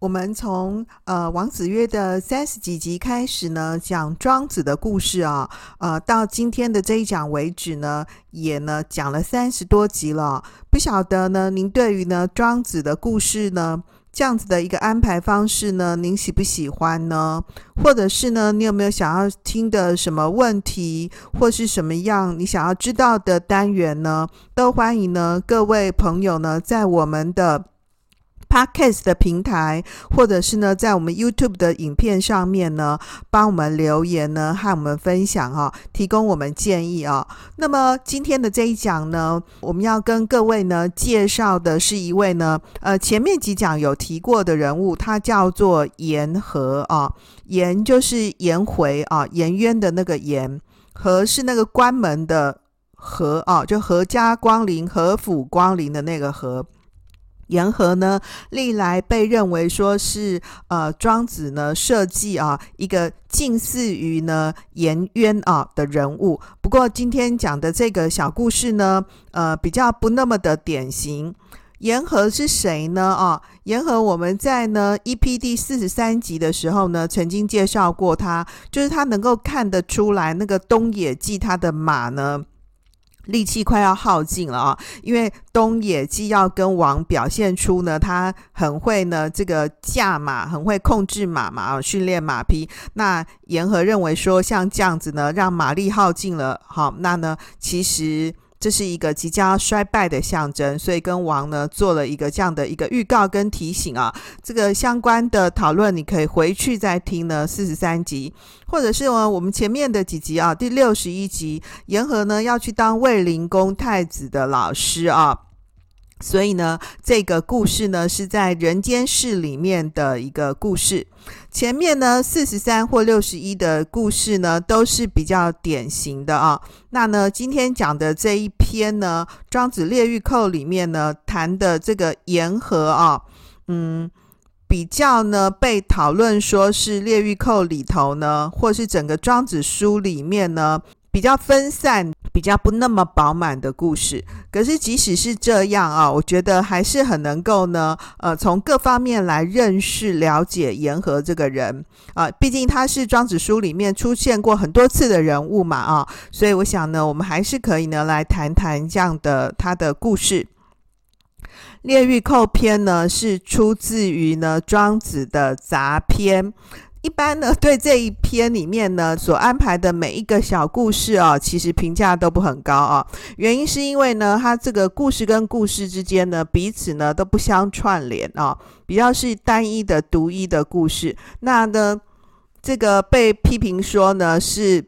我们从呃王子约的三十几集开始呢，讲庄子的故事啊，呃，到今天的这一讲为止呢，也呢讲了三十多集了。不晓得呢，您对于呢庄子的故事呢，这样子的一个安排方式呢，您喜不喜欢呢？或者是呢，你有没有想要听的什么问题，或是什么样你想要知道的单元呢？都欢迎呢各位朋友呢，在我们的。Podcast 的平台，或者是呢，在我们 YouTube 的影片上面呢，帮我们留言呢，和我们分享哈、提供我们建议啊、那么今天的这一讲呢，我们要跟各位呢介绍的是一位呢，呃，前面几讲有提过的人物，他叫做颜和啊，颜就是颜回啊，颜渊的那个颜，和是那个关门的和啊，就阖家光临、阖府光临的那个和。颜回呢，历来被认为说是呃庄子呢设计啊一个近似于呢颜渊啊的人物。不过今天讲的这个小故事呢，呃比较不那么的典型。颜回是谁呢？啊，颜回我们在呢 EP 第四十三集的时候呢，曾经介绍过他，就是他能够看得出来那个东野忌他的马呢。力气快要耗尽了啊，因为东野既要跟王表现出呢，他很会呢这个驾马，很会控制马嘛，训练马匹。那言和认为说，像这样子呢，让马力耗尽了，好，那呢其实。这是一个即将衰败的象征，所以跟王呢做了一个这样的一个预告跟提醒啊。这个相关的讨论你可以回去再听呢四十三集，或者是呢我们前面的几集啊，第六十一集，言和呢要去当卫灵公太子的老师啊。所以呢，这个故事呢是在人间世里面的一个故事。前面呢四十三或六十一的故事呢都是比较典型的啊。那呢今天讲的这一篇呢《庄子列御寇》里面呢谈的这个言和啊，嗯，比较呢被讨论说是列御寇里头呢，或是整个庄子书里面呢。比较分散、比较不那么饱满的故事，可是即使是这样啊，我觉得还是很能够呢，呃，从各方面来认识、了解言和这个人啊。毕竟他是庄子书里面出现过很多次的人物嘛啊，所以我想呢，我们还是可以呢来谈谈这样的他的故事。列御寇篇呢是出自于呢庄子的杂篇。一般呢，对这一篇里面呢所安排的每一个小故事啊，其实评价都不很高啊。原因是因为呢，它这个故事跟故事之间呢，彼此呢都不相串联啊，比较是单一的、独一的故事。那呢，这个被批评说呢是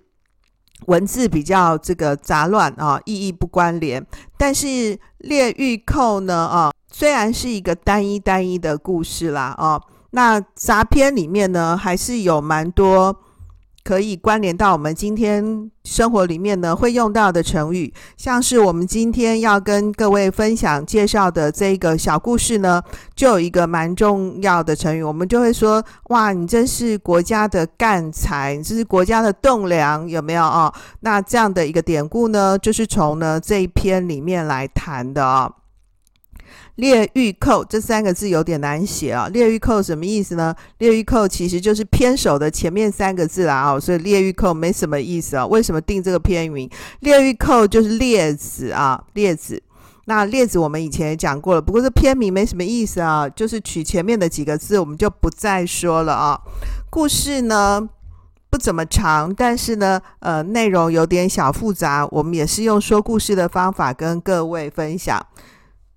文字比较这个杂乱啊，意义不关联。但是列御寇呢啊，虽然是一个单一单一的故事啦啊。那杂篇里面呢，还是有蛮多可以关联到我们今天生活里面呢会用到的成语，像是我们今天要跟各位分享介绍的这个小故事呢，就有一个蛮重要的成语，我们就会说：哇，你真是国家的干才，你这是国家的栋梁，有没有啊？那这样的一个典故呢，就是从呢这一篇里面来谈的啊。列御寇这三个字有点难写啊，列御寇什么意思呢？列御寇其实就是篇首的前面三个字啦啊，所以列御寇没什么意思啊。为什么定这个片名？列御寇就是列子啊，列子。那列子我们以前也讲过了，不过这片名没什么意思啊，就是取前面的几个字，我们就不再说了啊。故事呢不怎么长，但是呢，呃，内容有点小复杂，我们也是用说故事的方法跟各位分享。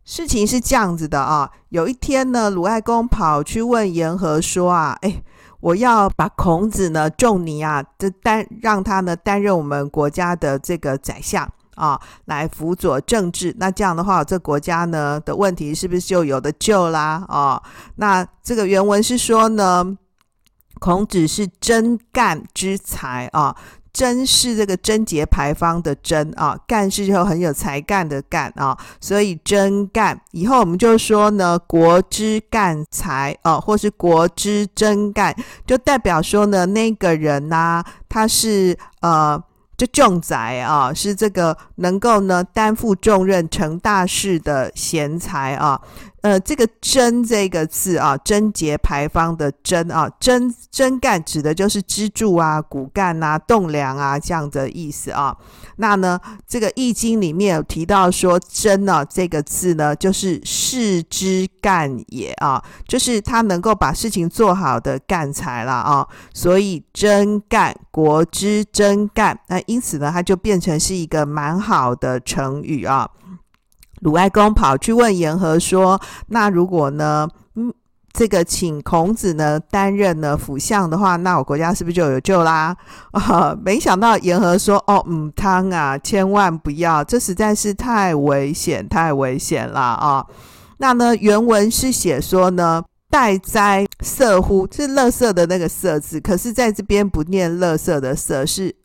事情是这样子的啊，有一天呢，鲁哀公跑去问颜回说啊，哎，我要把孔子呢仲尼啊，这担让他呢担任我们国家的这个宰相啊，来辅佐政治。那这样的话，这国家呢的问题是不是就有的救啦？啊，那这个原文是说呢，孔子是真干之才啊。贞是这个贞节牌坊的贞啊，干是就很有才干的干啊，所以贞干。以后我们就说呢，国之干才啊，或是国之贞干，就代表说呢，那个人呐、啊，他是呃。就重宰啊，是这个能够呢担负重任、成大事的贤才啊。呃，这个“贞”这个字啊，贞节牌坊的“贞”啊，贞贞干指的就是支柱啊、骨干啊、栋梁啊这样的意思啊。那呢，这个《易经》里面有提到说“贞”呢这个字呢，就是事之干也啊，就是他能够把事情做好的干才了啊。所以“贞干”，国之贞干，那因此呢，它就变成是一个蛮好的成语啊。鲁哀公跑去问颜和说：“那如果呢，嗯，这个请孔子呢担任呢辅相的话，那我国家是不是就有救啦？” 啊，没想到颜和说：“哦，嗯汤啊，千万不要，这实在是太危险，太危险了啊！”那呢，原文是写说呢，“待哉色乎”，是乐色的那个“色”字，可是在这边不念“乐色”的“色”，是。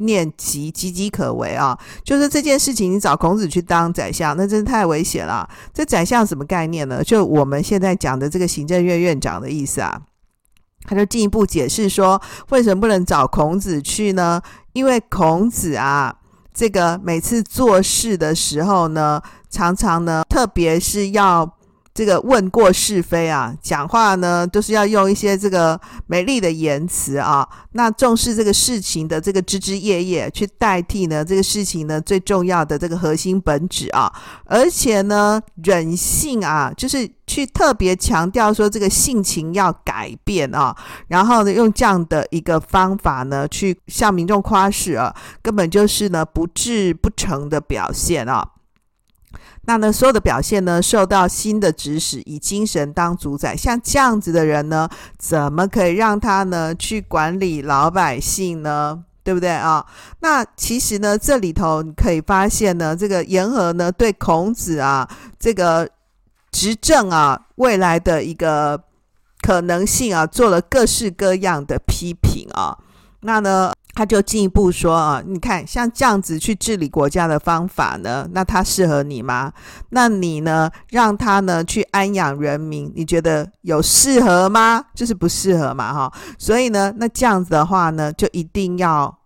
念岌岌岌可危啊！就是这件事情，你找孔子去当宰相，那真是太危险了。这宰相什么概念呢？就我们现在讲的这个行政院院长的意思啊。他就进一步解释说，为什么不能找孔子去呢？因为孔子啊，这个每次做事的时候呢，常常呢，特别是要。这个问过是非啊，讲话呢都是要用一些这个美丽的言辞啊。那重视这个事情的这个枝枝叶叶，去代替呢这个事情呢最重要的这个核心本质啊。而且呢，忍性啊，就是去特别强调说这个性情要改变啊。然后呢，用这样的一个方法呢，去向民众夸示啊，根本就是呢不智不成的表现啊。那呢，所有的表现呢，受到心的指使，以精神当主宰。像这样子的人呢，怎么可以让他呢去管理老百姓呢？对不对啊？那其实呢，这里头你可以发现呢，这个颜和呢，对孔子啊，这个执政啊，未来的一个可能性啊，做了各式各样的批评啊。那呢？他就进一步说啊，你看像这样子去治理国家的方法呢，那他适合你吗？那你呢，让他呢去安养人民，你觉得有适合吗？就是不适合嘛，哈。所以呢，那这样子的话呢，就一定要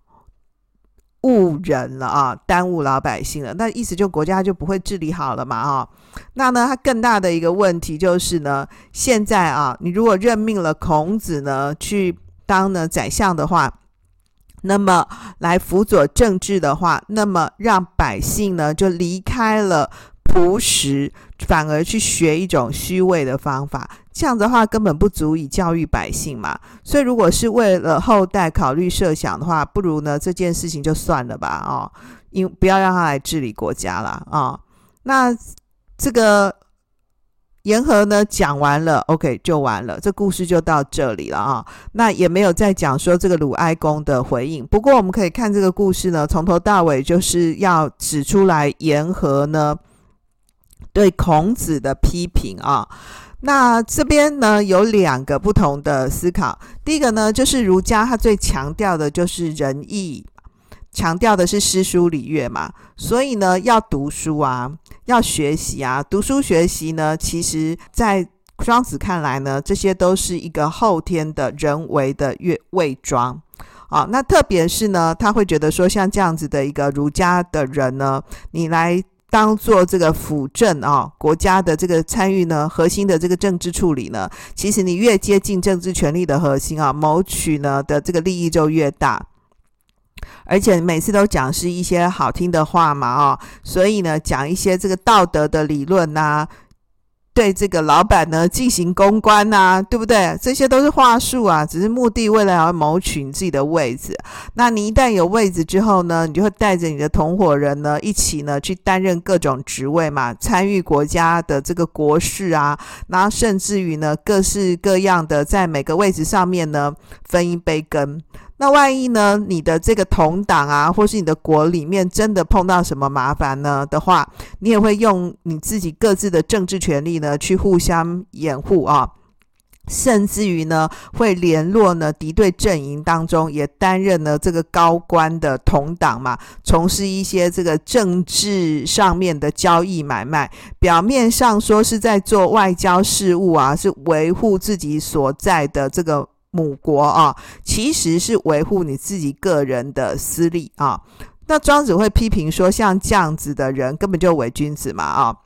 误人了啊，耽误老百姓了。那意思就国家就不会治理好了嘛，哈。那呢，他更大的一个问题就是呢，现在啊，你如果任命了孔子呢去当呢宰相的话。那么来辅佐政治的话，那么让百姓呢就离开了朴实，反而去学一种虚伪的方法，这样的话根本不足以教育百姓嘛。所以如果是为了后代考虑设想的话，不如呢这件事情就算了吧，哦，因不要让他来治理国家了啊，哦。那这个。言和呢讲完了，OK 就完了，这故事就到这里了啊。那也没有再讲说这个鲁哀公的回应。不过我们可以看这个故事呢，从头到尾就是要指出来言和呢对孔子的批评啊。那这边呢有两个不同的思考。第一个呢就是儒家他最强调的就是仁义，强调的是诗书礼乐嘛，所以呢要读书啊。要学习啊，读书学习呢，其实在庄子看来呢，这些都是一个后天的人为的伪伪装啊。那特别是呢，他会觉得说，像这样子的一个儒家的人呢，你来当做这个辅政啊，国家的这个参与呢，核心的这个政治处理呢，其实你越接近政治权力的核心啊，谋取呢的这个利益就越大。而且每次都讲是一些好听的话嘛，哦，所以呢，讲一些这个道德的理论呐，对这个老板呢进行公关呐，对不对？这些都是话术啊，只是目的为了要谋取你自己的位置。那你一旦有位置之后呢，你就会带着你的同伙人呢一起呢去担任各种职位嘛，参与国家的这个国事啊，然后甚至于呢各式各样的在每个位置上面呢分一杯羹。那万一呢？你的这个同党啊，或是你的国里面真的碰到什么麻烦呢的话，你也会用你自己各自的政治权力呢去互相掩护啊。甚至于呢，会联络呢敌对阵营当中，也担任了这个高官的同党嘛，从事一些这个政治上面的交易买卖。表面上说是在做外交事务啊，是维护自己所在的这个母国啊，其实是维护你自己个人的私利啊。那庄子会批评说，像这样子的人根本就伪君子嘛啊。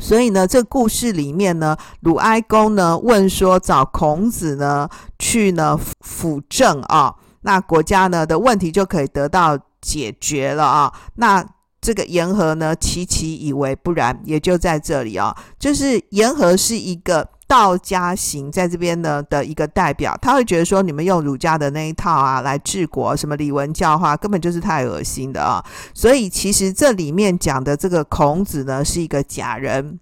所以呢，这故事里面呢，鲁哀公呢问说，找孔子呢去呢辅政啊，那国家呢的问题就可以得到解决了啊。那这个言和呢，其其以为不然，也就在这里啊，就是言和是一个。道家行在这边呢的一个代表，他会觉得说，你们用儒家的那一套啊来治国，什么礼文教化，根本就是太恶心的啊！所以其实这里面讲的这个孔子呢是一个假人，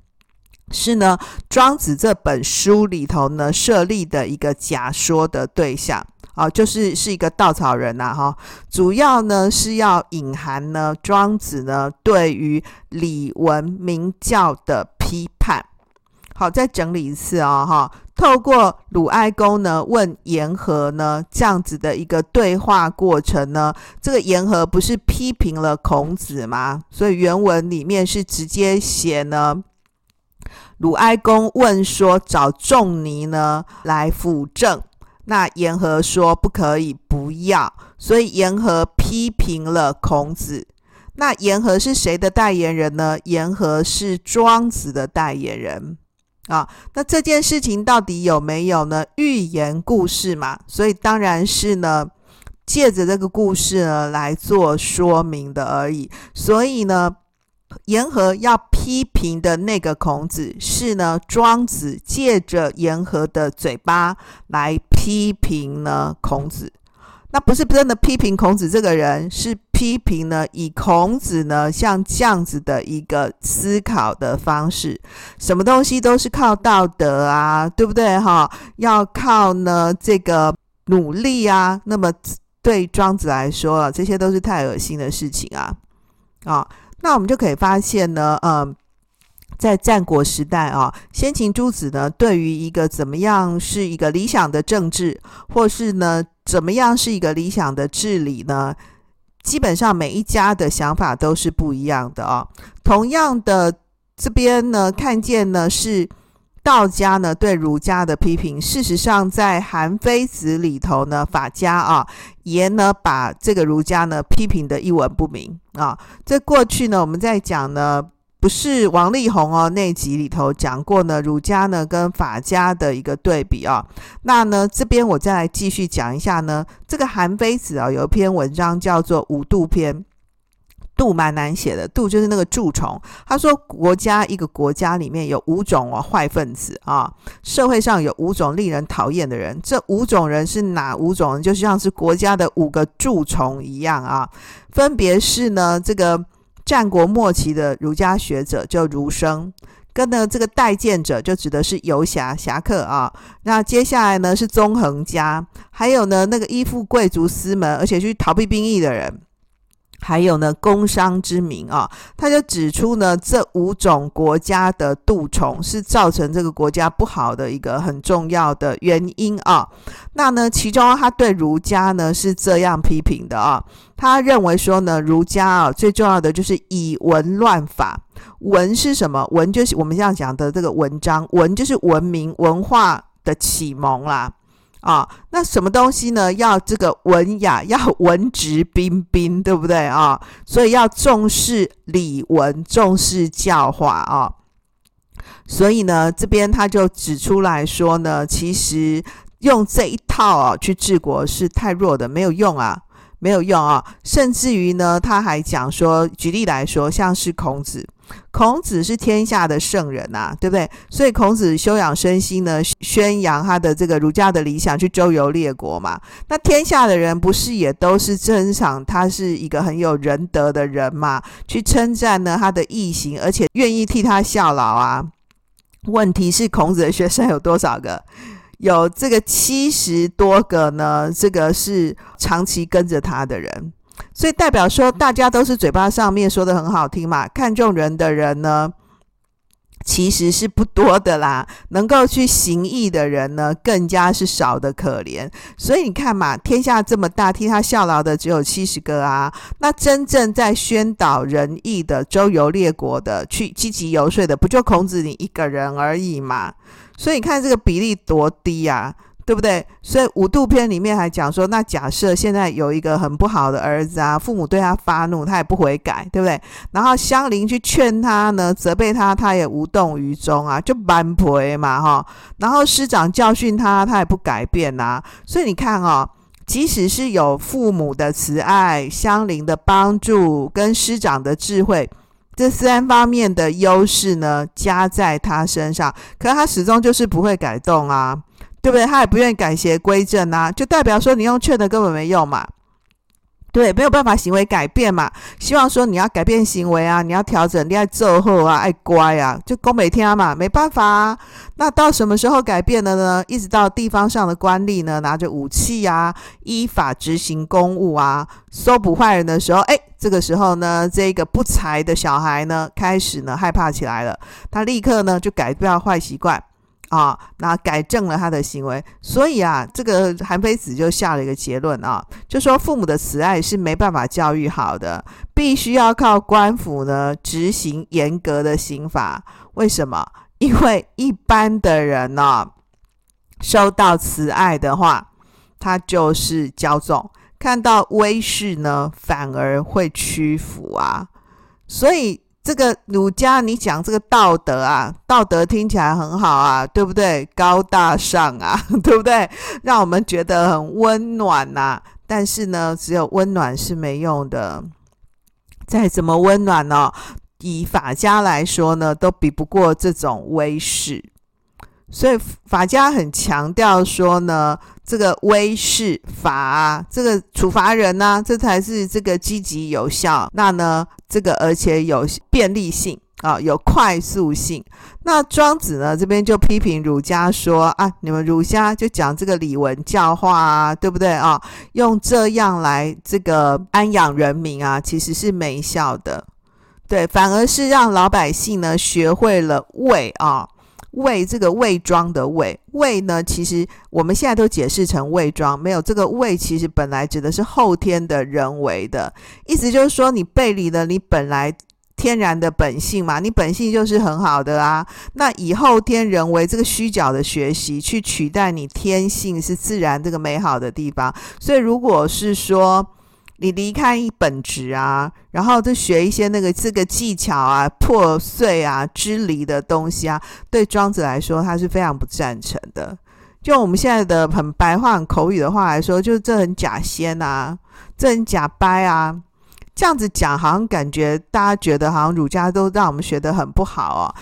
是呢庄子这本书里头呢设立的一个假说的对象啊，就是是一个稻草人呐哈，主要呢是要隐含呢庄子呢对于礼文明教的批判。好，再整理一次哦，哈！透过鲁哀公呢问言和呢这样子的一个对话过程呢，这个言和不是批评了孔子吗？所以原文里面是直接写呢，鲁哀公问说找仲尼呢来辅政，那言和说不可以，不要，所以言和批评了孔子。那言和是谁的代言人呢？言和是庄子的代言人。啊，那这件事情到底有没有呢？寓言故事嘛，所以当然是呢，借着这个故事呢来做说明的而已。所以呢，言和要批评的那个孔子，是呢庄子借着言和的嘴巴来批评呢孔子。那不是真的批评孔子这个人，是。批评呢，以孔子呢像这样子的一个思考的方式，什么东西都是靠道德啊，对不对哈？要靠呢这个努力啊。那么对庄子来说啊，这些都是太恶心的事情啊啊。那我们就可以发现呢，嗯，在战国时代啊，先秦诸子呢，对于一个怎么样是一个理想的政治，或是呢怎么样是一个理想的治理呢？基本上每一家的想法都是不一样的啊。同样的，这边呢看见呢是道家呢对儒家的批评。事实上，在《韩非子》里头呢，法家啊也呢把这个儒家呢批评得一文不名啊。这过去呢我们在讲呢。不是王力宏哦，那集里头讲过呢，儒家呢跟法家的一个对比啊、那呢这边我再来继续讲一下呢，这个韩非子啊、有一篇文章叫做《五蠹篇》，蠹蛮难写的，蠹就是那个蛀虫。他说国家一个国家里面有五种哦坏分子啊，社会上有五种令人讨厌的人，这五种人是哪五种？就像是国家的五个蛀虫一样啊，分别是呢这个。战国末期的儒家学者叫儒生，跟呢这个待见者就指的是游侠侠客啊。那接下来呢是纵横家，还有呢那个依附贵族私门而且去逃避兵役的人，还有呢工商之民啊。他就指出呢这五种国家的蠹虫是造成这个国家不好的一个很重要的原因啊。那呢其中他对儒家呢是这样批评的啊。他认为说呢，儒家啊最重要的就是以文乱法。文是什么？文就是我们这样讲的这个文章。文就是文明文化的启蒙啦。啊，那什么东西呢？要这个文雅，要文质彬彬，对不对啊？所以要重视礼文，重视教化啊。所以呢，这边他就指出来说呢，其实用这一套啊去治国是太弱的，没有用啊。没有用啊，甚至于呢，他还讲说，举例来说，像是孔子，孔子是天下的圣人呐、啊，对不对？所以孔子修养身心呢，宣扬他的这个儒家的理想，去周游列国嘛。那天下的人不是也都是珍赏他是一个很有仁德的人嘛？去称赞呢他的义行，而且愿意替他效劳啊。问题是孔子的学生有多少个？有这个七十多个呢，这个是长期跟着他的人，所以代表说大家都是嘴巴上面说的很好听嘛，看中人的人呢，其实是不多的啦，能够去行义的人呢，更加是少得可怜。所以你看嘛，天下这么大，替他效劳的只有七十个啊。那真正在宣导仁义的、周游列国的、去积极游说的，不就孔子你一个人而已嘛？所以你看这个比例多低啊！对不对？所以五度篇里面还讲说，那假设现在有一个很不好的儿子啊，父母对他发怒，他也不悔改，对不对？然后乡邻去劝他呢，责备他，他也无动于衷啊，就蛮婆嘛哈。然后师长教训他，他也不改变呐、啊。所以你看哦，即使是有父母的慈爱、乡邻的帮助跟师长的智慧，这三方面的优势呢，加在他身上，可他始终就是不会改动啊。对不对？他也不愿意改邪归正啊，就代表说你用劝的根本没用嘛。对，没有办法行为改变嘛。希望说你要改变行为啊，你要调整，你爱奏后啊，爱乖啊，就讲每天啊嘛，没办法啊。那到什么时候改变了呢？一直到地方上的官吏呢，拿着武器啊，依法执行公务啊，搜捕坏人的时候，哎，这个时候呢，这个不才的小孩呢，开始呢害怕起来了，他立刻呢就改掉坏习惯。啊，那改正了他的行为，所以啊，这个韩非子就下了一个结论啊，就说父母的慈爱是没办法教育好的，必须要靠官府呢执行严格的刑法。为什么？因为一般的人呢、啊，收到慈爱的话，他就是骄纵；看到威势呢，反而会屈服啊。所以。这个儒家，你讲这个道德啊，道德听起来很好啊，对不对？高大上啊，对不对？让我们觉得很温暖呐、啊。但是呢，只有温暖是没用的。再怎么温暖呢、以法家来说呢，都比不过这种威势。所以法家很强调说呢。这个威势罚啊，这个处罚人呢、啊，这才是这个积极有效。那呢，这个而且有便利性啊，有快速性。那庄子呢这边就批评儒家说啊，你们儒家就讲这个礼文教化啊，对不对啊？用这样来这个安养人民啊，其实是没效的。对，反而是让老百姓呢学会了畏啊。伪这个伪装的伪伪呢，其实我们现在都解释成伪装，没有这个伪，其实本来指的是后天的人为的意思，就是说你背离了你本来天然的本性嘛，你本性就是很好的啊，那以后天人为这个虚假的学习去取代你天性是自然这个美好的地方，所以如果是说。你离开一本职啊，然后就学一些那个这个技巧啊、破碎啊、支离的东西啊，对庄子来说他是非常不赞成的。就我们现在的很白话、很口语的话来说，就是这很假仙啊，这很假掰啊，这样子讲好像感觉大家觉得好像儒家都让我们学得很不好哦。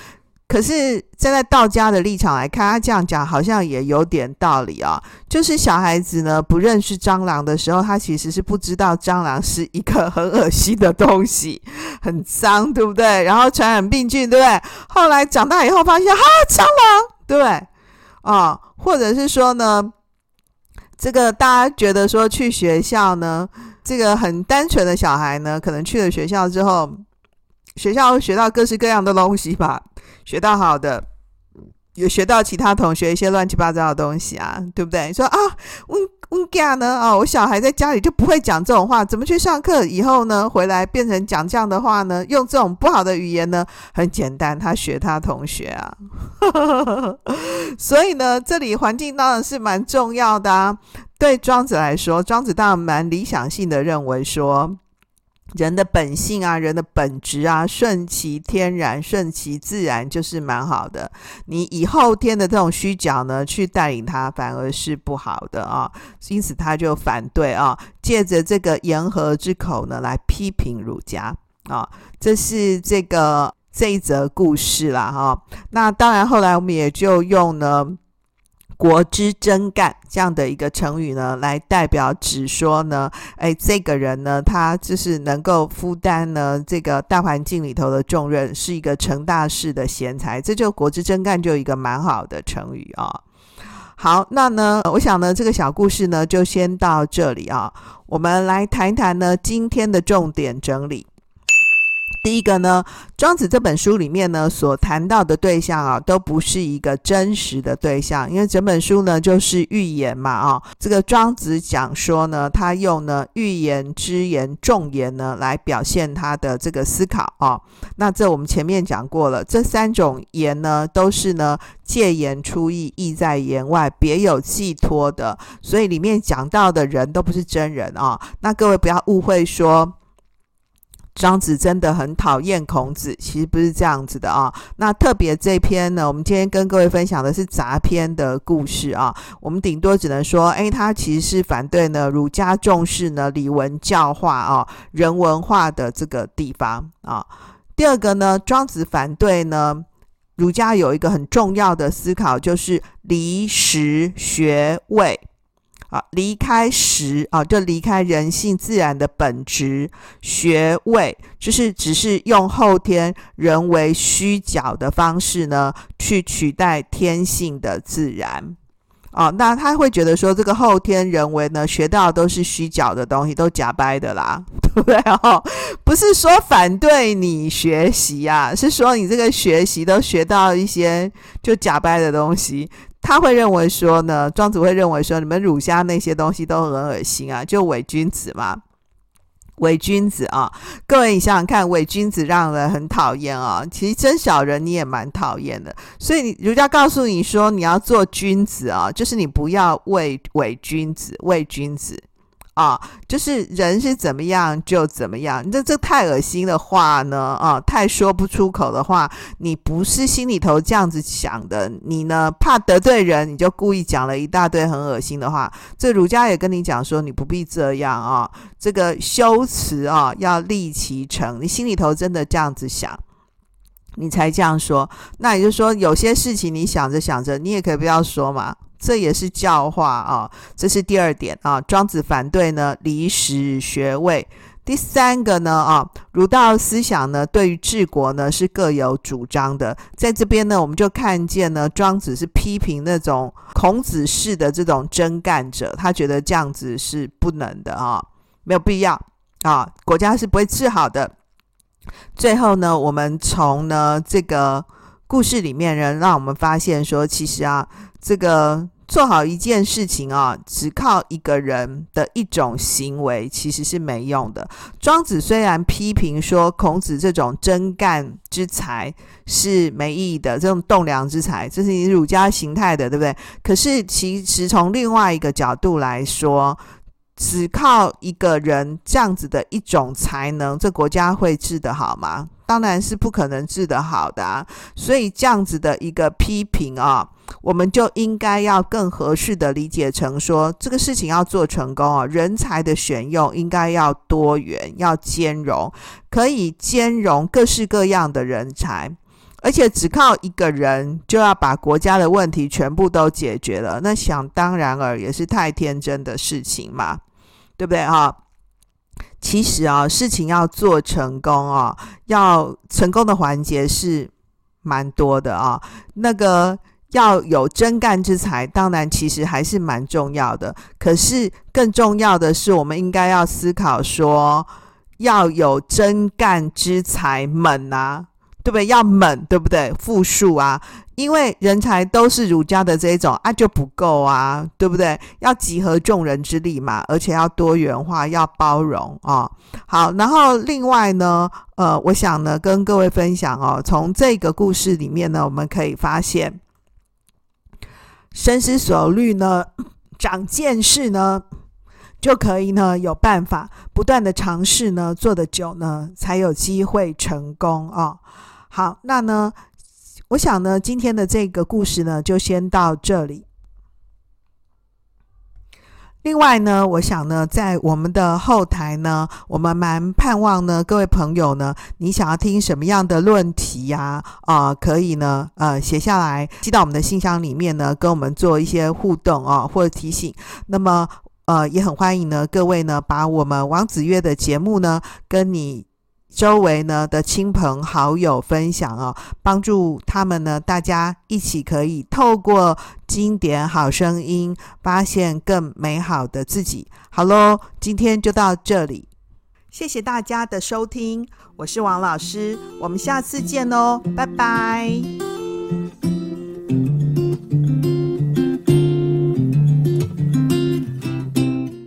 可是站在道家的立场来看，他这样讲好像也有点道理啊、哦。就是小孩子呢不认识蟑螂的时候，他其实是不知道蟑螂是一个很恶心的东西，很脏，对不对？然后传染病菌，对不对？后来长大以后发现，哈，蟑螂，对对？啊、哦，或者是说呢，这个大家觉得说去学校呢，这个很单纯的小孩呢，可能去了学校之后，学校会学到各式各样的东西吧。学到好的，有学到其他同学一些乱七八糟的东西啊，对不对？说啊，温温家呢？哦，我小孩在家里就不会讲这种话，怎么去上课以后呢？回来变成讲这样的话呢？用这种不好的语言呢？很简单，他学他同学啊。所以呢，这里环境当然是蛮重要的啊。对庄子来说，庄子当然蛮理想性的认为说。人的本性啊，人的本质啊，顺其天然，顺其自然，就是蛮好的。你以后天的这种虚假呢，去带领他，反而是不好的啊。因此他就反对啊，借着这个言和之口呢，来批评儒家啊。这是这个这一则故事啦哈。那当然，后来我们也就用呢。国之真干这样的一个成语呢，来代表指说呢，哎，这个人呢，他就是能够负担呢这个大环境里头的重任，是一个成大事的贤才，这就国之真干就一个蛮好的成语啊。好，那呢，我想呢，这个小故事呢，就先到这里啊。我们来谈一谈呢今天的重点整理。第一个呢，《庄子》这本书里面呢，所谈到的对象啊，都不是一个真实的对象，因为整本书呢就是寓言嘛啊。这个庄子讲说呢，他用呢寓言、之言、众言呢来表现他的这个思考啊。那这我们前面讲过了，这三种言呢，都是呢借言出意，意在言外，别有寄托的，所以里面讲到的人都不是真人啊。那各位不要误会说。庄子真的很讨厌孔子，其实不是这样子的啊。那特别这篇呢，我们今天跟各位分享的是杂篇的故事啊。我们顶多只能说，诶，他其实是反对呢儒家重视呢礼文教化啊、人文化的这个地方啊。第二个呢，庄子反对呢儒家有一个很重要的思考，就是离实学位。啊，离开时啊，就离开人性自然的本质，学位就是只是用后天人为虚假的方式呢，去取代天性的自然。哦，那他会觉得说，这个后天人为呢，学到的都是虚假的东西，都假掰的啦，对不对？哦，不是说反对你学习啊，是说你这个学习都学到一些就假掰的东西。他会认为说呢，庄子会认为说，你们儒家那些东西都很恶心啊，就伪君子嘛，伪君子啊！各位，你想想看，伪君子让人很讨厌啊。其实真小人你也蛮讨厌的，所以儒家告诉你说，你要做君子啊，就是你不要伪伪君子，伪君子。啊，就是人是怎么样就怎么样，这这太恶心的话呢，啊，太说不出口的话，你不是心里头这样子想的，你呢怕得罪人，你就故意讲了一大堆很恶心的话。这儒家也跟你讲说，你不必这样啊，这个修辞啊要立其诚，你心里头真的这样子想，你才这样说。那也就是说，有些事情你想着想着，你也可以不要说嘛。这也是教化啊，这是第二点啊。庄子反对呢离实学位。第三个呢啊，儒道思想呢对于治国呢是各有主张的。在这边呢，我们就看见呢，庄子是批评那种孔子式的这种真干者，他觉得这样子是不能的啊，没有必要啊，国家是不会治好的。最后呢，我们从呢这个故事里面呢，让我们发现说，其实啊。这个做好一件事情啊，只靠一个人的一种行为其实是没用的。庄子虽然批评说孔子这种真干之才是没意义的，这种栋梁之才，这是你儒家形态的，对不对？可是其实从另外一个角度来说，只靠一个人这样子的一种才能，这国家会治得好吗？当然是不可能治得好的啊。所以这样子的一个批评啊。我们就应该要更合适的理解成说，这个事情要做成功啊，人才的选用应该要多元，要兼容，可以兼容各式各样的人才，而且只靠一个人就要把国家的问题全部都解决了，那想当然尔也是太天真的事情嘛，对不对啊？其实啊，事情要做成功啊，要成功的环节是蛮多的啊，那个。要有真干之才，当然其实还是蛮重要的。可是更重要的是，我们应该要思考说，要有真干之才猛啊，对不对？要猛，对不对？复数啊，因为人才都是儒家的这一种啊，就不够啊，对不对？要集合众人之力嘛，而且要多元化，要包容啊、哦。好，然后另外呢，呃，我想呢，跟各位分享哦，从这个故事里面呢，我们可以发现。深思熟虑呢，长见识呢，就可以呢有办法不断的尝试呢，做得久呢，才有机会成功啊、哦。好，那呢，我想呢，今天的这个故事呢，就先到这里。另外呢，我想呢，在我们的后台呢，我们蛮盼望呢，各位朋友呢，你想要听什么样的论题呀？啊、可以呢，呃，写下来寄到我们的信箱里面呢，跟我们做一些互动啊，或者提醒。那么，呃，也很欢迎呢，各位呢，把我们王子月的节目呢，跟你。周围呢的亲朋好友分享哦，帮助他们呢，大家一起可以透过经典好声音，发现更美好的自己。好喽，今天就到这里。谢谢大家的收听，我是王老师，我们下次见喽，拜拜。